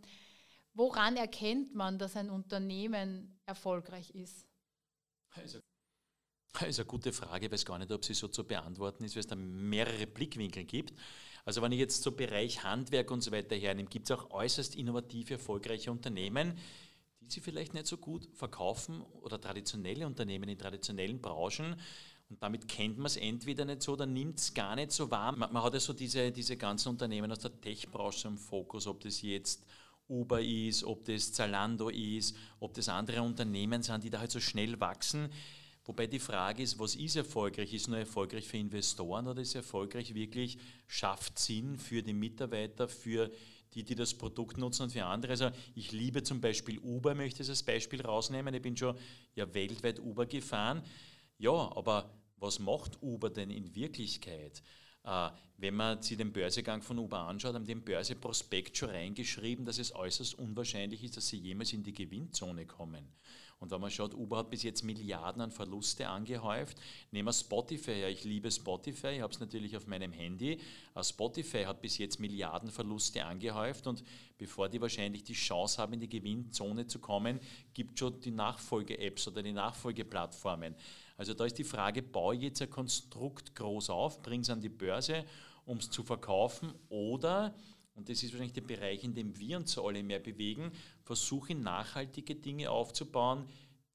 [SPEAKER 3] woran erkennt man, dass ein Unternehmen erfolgreich ist?
[SPEAKER 2] Also, das ist eine gute Frage, ich weiß gar nicht, ob sie so zu beantworten ist, weil es da mehrere Blickwinkel gibt. Also wenn ich jetzt so Bereich Handwerk und so weiter hernehme, gibt es auch äußerst innovative, erfolgreiche Unternehmen, die sie vielleicht nicht so gut verkaufen oder traditionelle Unternehmen in traditionellen Branchen, und damit kennt man es entweder nicht so oder nimmt es gar nicht so wahr. Man, man, hat ja so diese, diese ganzen Unternehmen aus der Tech-Branche im Fokus, ob das jetzt Uber ist, ob das Zalando ist, ob das andere Unternehmen sind, die da halt so schnell wachsen. Wobei die Frage ist, was ist erfolgreich? Ist nur erfolgreich für Investoren oder ist erfolgreich wirklich, schafft Sinn für die Mitarbeiter, für die, die das Produkt nutzen und für andere. Also ich liebe zum Beispiel Uber, möchte ich als Beispiel rausnehmen. Ich bin schon ja weltweit Uber gefahren. Ja, aber was macht Uber denn in Wirklichkeit? Äh, wenn man sich den Börsegang von Uber anschaut, haben die im Börseprospekt schon reingeschrieben, dass es äußerst unwahrscheinlich ist, dass sie jemals in die Gewinnzone kommen. Und wenn man schaut, Uber hat bis jetzt Milliarden an Verluste angehäuft. Nehmen wir Spotify her. Ich liebe Spotify, ich habe es natürlich auf meinem Handy. Äh, Spotify hat bis jetzt Milliarden Verluste angehäuft und bevor die wahrscheinlich die Chance haben, in die Gewinnzone zu kommen, gibt es schon die Nachfolge-Apps oder die Nachfolgeplattformen. Also da ist die Frage, baue ich jetzt ein Konstrukt groß auf, bringe es an die Börse, um es zu verkaufen oder und das ist wahrscheinlich der Bereich, in dem wir uns alle mehr bewegen, versuche nachhaltige Dinge aufzubauen,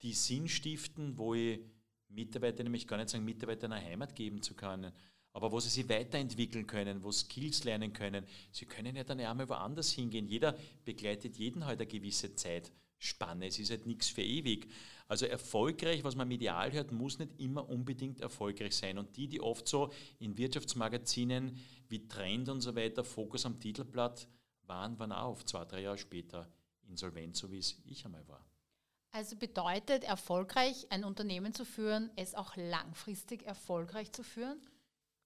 [SPEAKER 2] die Sinn stiften, wo ich Mitarbeiter, nämlich gar nicht sagen, Mitarbeiter eine Heimat geben zu können, aber wo sie sich weiterentwickeln können, wo Skills lernen können. Sie können ja dann einmal woanders hingehen. Jeder begleitet jeden halt eine gewisse Zeitspanne. Es ist halt nichts für ewig. Also erfolgreich, was man medial hört, muss nicht immer unbedingt erfolgreich sein. Und die, die oft so in Wirtschaftsmagazinen wie Trend und so weiter Fokus am Titelblatt waren, waren auch auf zwei, drei Jahre später insolvent, so wie es ich einmal war.
[SPEAKER 3] Also bedeutet erfolgreich ein Unternehmen zu führen, es auch langfristig erfolgreich zu führen?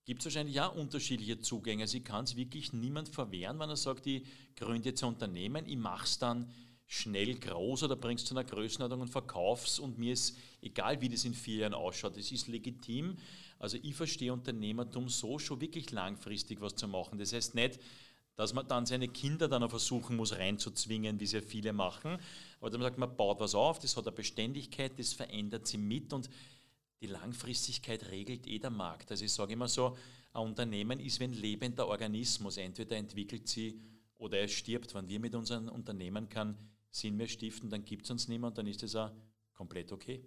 [SPEAKER 2] Gibt es wahrscheinlich auch unterschiedliche Zugänge. Also ich kann es wirklich niemand verwehren, wenn er sagt, ich gründe jetzt ein Unternehmen, ich mache es dann schnell groß oder bringst zu einer Größenordnung und verkaufst und mir ist egal, wie das in vier Jahren ausschaut, das ist legitim. Also ich verstehe Unternehmertum so, schon wirklich langfristig was zu machen. Das heißt nicht, dass man dann seine Kinder dann auch versuchen muss reinzuzwingen, wie sehr viele machen. Aber dann sagt man, baut was auf, das hat eine Beständigkeit, das verändert sie mit und die Langfristigkeit regelt eh der Markt. Also ich sage immer so, ein Unternehmen ist wie ein lebender Organismus. Entweder entwickelt sie oder es stirbt. Wenn wir mit unseren Unternehmen kann Sinn mehr stiften, dann gibt es uns niemand, dann ist es auch komplett okay.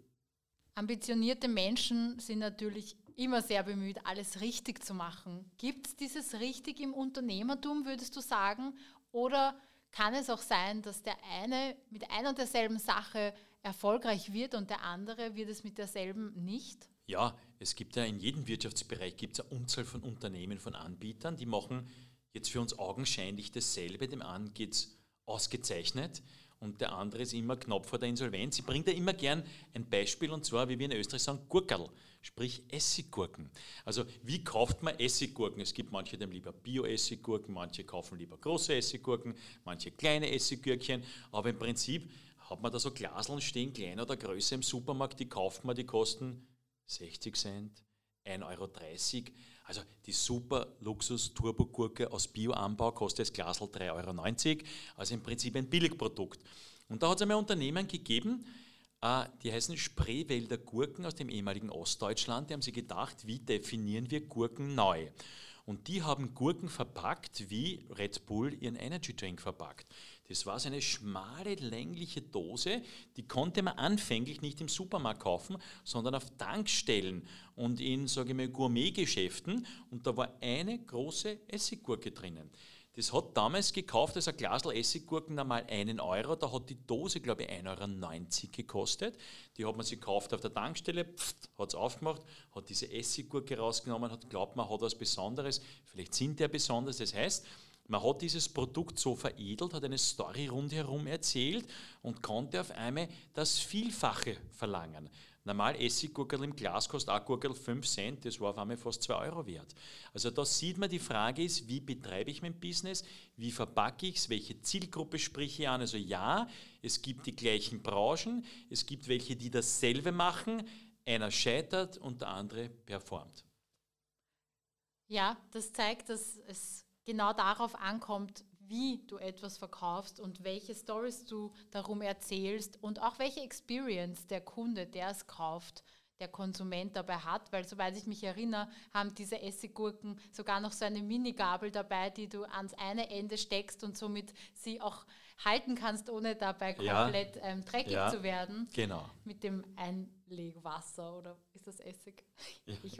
[SPEAKER 3] Ambitionierte Menschen sind natürlich immer sehr bemüht, alles richtig zu machen. Gibt es dieses richtig im Unternehmertum, würdest du sagen? Oder kann es auch sein, dass der eine mit einer und derselben Sache erfolgreich wird und der andere wird es mit derselben nicht?
[SPEAKER 2] Ja, es gibt ja in jedem Wirtschaftsbereich gibt es eine Unzahl von Unternehmen, von Anbietern, die machen jetzt für uns augenscheinlich dasselbe. Dem einen geht es ausgezeichnet und der andere ist immer knapp vor der Insolvenz. Ich bringe da immer gern ein Beispiel und zwar, wie wir in Österreich sagen, Gurkerl, sprich Essiggurken. Also wie kauft man Essiggurken? Es gibt manche, die haben lieber Bio-Essiggurken, manche kaufen lieber große Essiggurken, manche kleine Essiggürkchen, aber im Prinzip hat man da so Glaseln stehen, kleiner oder größer im Supermarkt, die kauft man, die kosten 60 Cent, 1,30 Euro. Also die super Luxus-Turbogurke aus Bioanbau kostet das Glasl 3,90 Euro. Also im Prinzip ein Billigprodukt. Und da hat es einmal ein Unternehmen gegeben, äh, die heißen Spreewälder Gurken aus dem ehemaligen Ostdeutschland. Die haben sich gedacht, wie definieren wir Gurken neu? Und die haben Gurken verpackt, wie Red Bull ihren Energy Drink verpackt. Das war so eine schmale, längliche Dose, die konnte man anfänglich nicht im Supermarkt kaufen, sondern auf Tankstellen und in, sage ich mal, Gourmetgeschäften. Und da war eine große Essiggurke drinnen. Das hat damals gekauft, als ein Glas Essiggurken einmal einen Euro, da hat die Dose, glaube ich, 1,90 Euro gekostet. Die hat man sich gekauft auf der Tankstelle, hat es aufgemacht, hat diese Essiggurke rausgenommen, hat glaubt, man hat was Besonderes, vielleicht sind der besonders, das heißt, man hat dieses Produkt so veredelt, hat eine Story rundherum erzählt und konnte auf einmal das Vielfache verlangen. Normal Essiggurkel im Glas kostet auch Gurkel 5 Cent, das war auf einmal fast 2 Euro wert. Also da sieht man, die Frage ist, wie betreibe ich mein Business, wie verpacke ich es, welche Zielgruppe spreche ich an. Also ja, es gibt die gleichen Branchen, es gibt welche, die dasselbe machen, einer scheitert und der andere performt.
[SPEAKER 3] Ja, das zeigt, dass es genau darauf ankommt, wie du etwas verkaufst und welche Stories du darum erzählst und auch welche Experience der Kunde, der es kauft, der Konsument dabei hat, weil soweit ich mich erinnere, haben diese Essiggurken sogar noch so eine Minigabel dabei, die du ans eine Ende steckst und somit sie auch halten kannst, ohne dabei komplett ja. ähm, dreckig ja. zu werden.
[SPEAKER 2] Genau.
[SPEAKER 3] Mit dem Einlegwasser oder ist das Essig?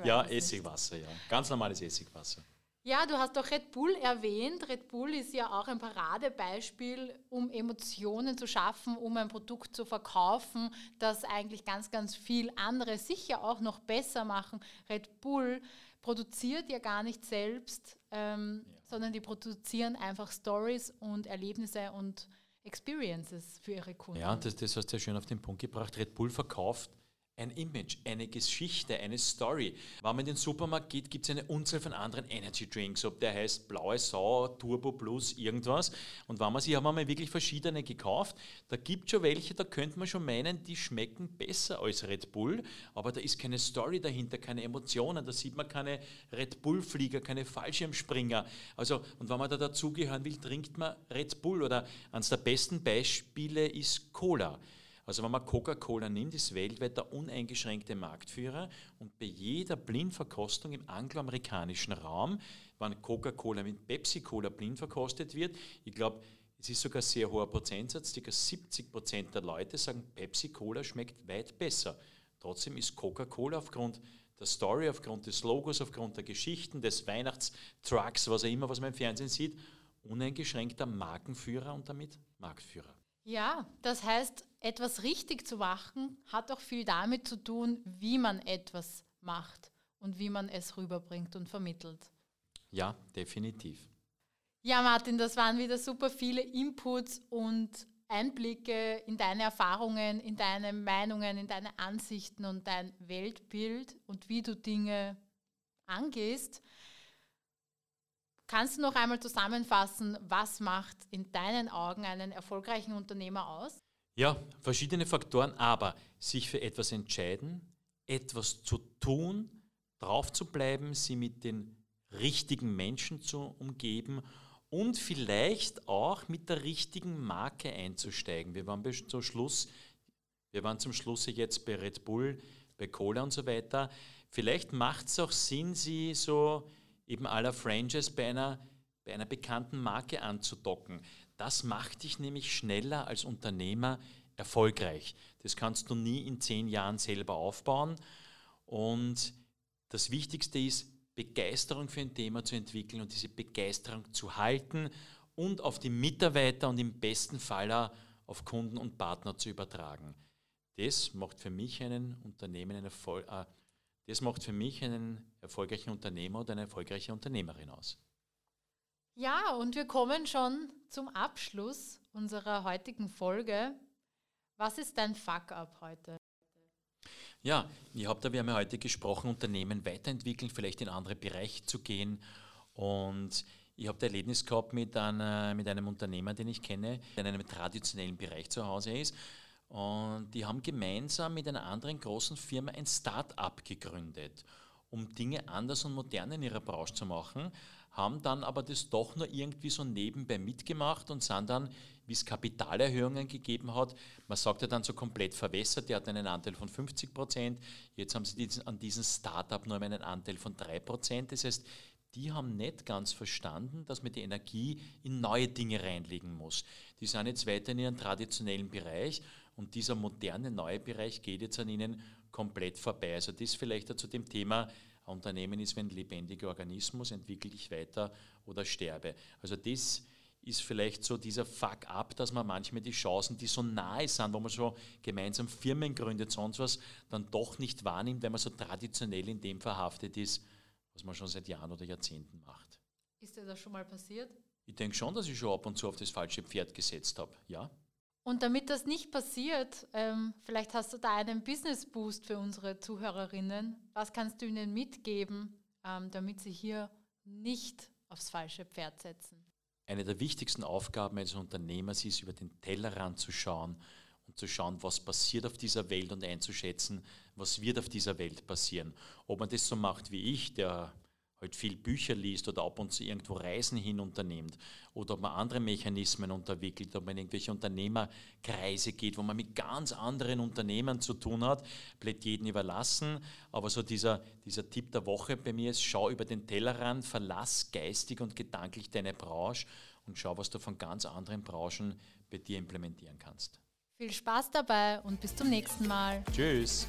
[SPEAKER 2] ja, Essigwasser, ja. Ganz normales Essigwasser.
[SPEAKER 3] Ja, du hast doch Red Bull erwähnt. Red Bull ist ja auch ein Paradebeispiel, um Emotionen zu schaffen, um ein Produkt zu verkaufen, das eigentlich ganz, ganz viel andere sicher auch noch besser machen. Red Bull produziert ja gar nicht selbst, ähm, ja. sondern die produzieren einfach Stories und Erlebnisse und Experiences für ihre Kunden.
[SPEAKER 2] Ja, das, das hast du ja schön auf den Punkt gebracht. Red Bull verkauft ein Image, eine Geschichte, eine Story. Wenn man in den Supermarkt geht, gibt es eine Unzahl von anderen Energy Drinks, ob der heißt Blaue Sau, Turbo Plus, irgendwas. Und wenn man sie haben wir mal wirklich verschiedene gekauft, da gibt es schon welche, da könnte man schon meinen, die schmecken besser als Red Bull, aber da ist keine Story dahinter, keine Emotionen, da sieht man keine Red Bull-Flieger, keine Fallschirmspringer. Also, und wenn man da dazugehören will, trinkt man Red Bull oder eines der besten Beispiele ist Cola. Also wenn man Coca-Cola nimmt, ist weltweit der uneingeschränkte Marktführer und bei jeder Blindverkostung im angloamerikanischen Raum, wenn Coca-Cola mit Pepsi-Cola blind verkostet wird, ich glaube, es ist sogar ein sehr hoher Prozentsatz, ca. 70 Prozent der Leute sagen, Pepsi-Cola schmeckt weit besser. Trotzdem ist Coca-Cola aufgrund der Story, aufgrund des Logos, aufgrund der Geschichten, des Weihnachtstrucks, was auch immer, was man im Fernsehen sieht, uneingeschränkter Markenführer und damit Marktführer.
[SPEAKER 3] Ja, das heißt, etwas richtig zu machen hat auch viel damit zu tun, wie man etwas macht und wie man es rüberbringt und vermittelt.
[SPEAKER 2] Ja, definitiv.
[SPEAKER 3] Ja, Martin, das waren wieder super viele Inputs und Einblicke in deine Erfahrungen, in deine Meinungen, in deine Ansichten und dein Weltbild und wie du Dinge angehst. Kannst du noch einmal zusammenfassen, was macht in deinen Augen einen erfolgreichen Unternehmer aus?
[SPEAKER 2] Ja, verschiedene Faktoren, aber sich für etwas entscheiden, etwas zu tun, drauf zu bleiben, sie mit den richtigen Menschen zu umgeben und vielleicht auch mit der richtigen Marke einzusteigen. Wir waren zum Schluss, wir waren zum Schluss jetzt bei Red Bull, bei Cola und so weiter. Vielleicht macht es auch Sinn, sie so eben aller Franchise bei einer, bei einer bekannten Marke anzudocken. Das macht dich nämlich schneller als Unternehmer erfolgreich. Das kannst du nie in zehn Jahren selber aufbauen. Und das Wichtigste ist, Begeisterung für ein Thema zu entwickeln und diese Begeisterung zu halten und auf die Mitarbeiter und im besten Fall auf Kunden und Partner zu übertragen. Das macht für mich einen Unternehmen eine Erfolg, äh, das macht für mich einen erfolgreichen Unternehmer oder eine erfolgreiche Unternehmerin aus.
[SPEAKER 3] Ja, und wir kommen schon zum Abschluss unserer heutigen Folge. Was ist dein Fuck-up heute?
[SPEAKER 2] Ja, ich habe da, wir haben ja heute gesprochen, Unternehmen weiterentwickeln, vielleicht in andere Bereiche zu gehen. Und ich habe das Erlebnis gehabt mit, einer, mit einem Unternehmer, den ich kenne, der in einem traditionellen Bereich zu Hause ist. Und die haben gemeinsam mit einer anderen großen Firma ein Start-up gegründet, um Dinge anders und moderner in ihrer Branche zu machen, haben dann aber das doch nur irgendwie so nebenbei mitgemacht und sind dann, wie es Kapitalerhöhungen gegeben hat, man sagt ja dann so komplett verwässert, die hatten einen Anteil von 50 Prozent, jetzt haben sie an diesem Start-up nur einen Anteil von 3 Prozent. Das heißt, die haben nicht ganz verstanden, dass man die Energie in neue Dinge reinlegen muss. Die sind jetzt weiter in ihrem traditionellen Bereich und dieser moderne neue Bereich geht jetzt an ihnen komplett vorbei. Also das vielleicht zu dem Thema Ein Unternehmen ist wie ein lebendiger Organismus, entwickle dich weiter oder sterbe. Also das ist vielleicht so dieser Fuck-up, dass man manchmal die Chancen, die so nahe sind, wo man so gemeinsam Firmen gründet, sonst was, dann doch nicht wahrnimmt, wenn man so traditionell in dem verhaftet ist, was man schon seit Jahren oder Jahrzehnten macht.
[SPEAKER 3] Ist dir das schon mal passiert?
[SPEAKER 2] Ich denke schon, dass ich schon ab und zu auf das falsche Pferd gesetzt habe, ja.
[SPEAKER 3] Und damit das nicht passiert, ähm, vielleicht hast du da einen Business Boost für unsere Zuhörerinnen. Was kannst du ihnen mitgeben, ähm, damit sie hier nicht aufs falsche Pferd setzen?
[SPEAKER 2] Eine der wichtigsten Aufgaben eines Unternehmers ist, über den Tellerrand zu schauen und zu schauen, was passiert auf dieser Welt und einzuschätzen, was wird auf dieser Welt passieren. Ob man das so macht wie ich, der halt viel Bücher liest oder ab und zu irgendwo Reisen hin unternimmt oder ob man andere Mechanismen unterwickelt, ob man in irgendwelche Unternehmerkreise geht, wo man mit ganz anderen Unternehmern zu tun hat, bleibt jedem überlassen. Aber so dieser, dieser Tipp der Woche bei mir ist, schau über den Tellerrand, verlass geistig und gedanklich deine Branche und schau, was du von ganz anderen Branchen bei dir implementieren kannst.
[SPEAKER 3] Viel Spaß dabei und bis zum nächsten Mal.
[SPEAKER 2] Tschüss.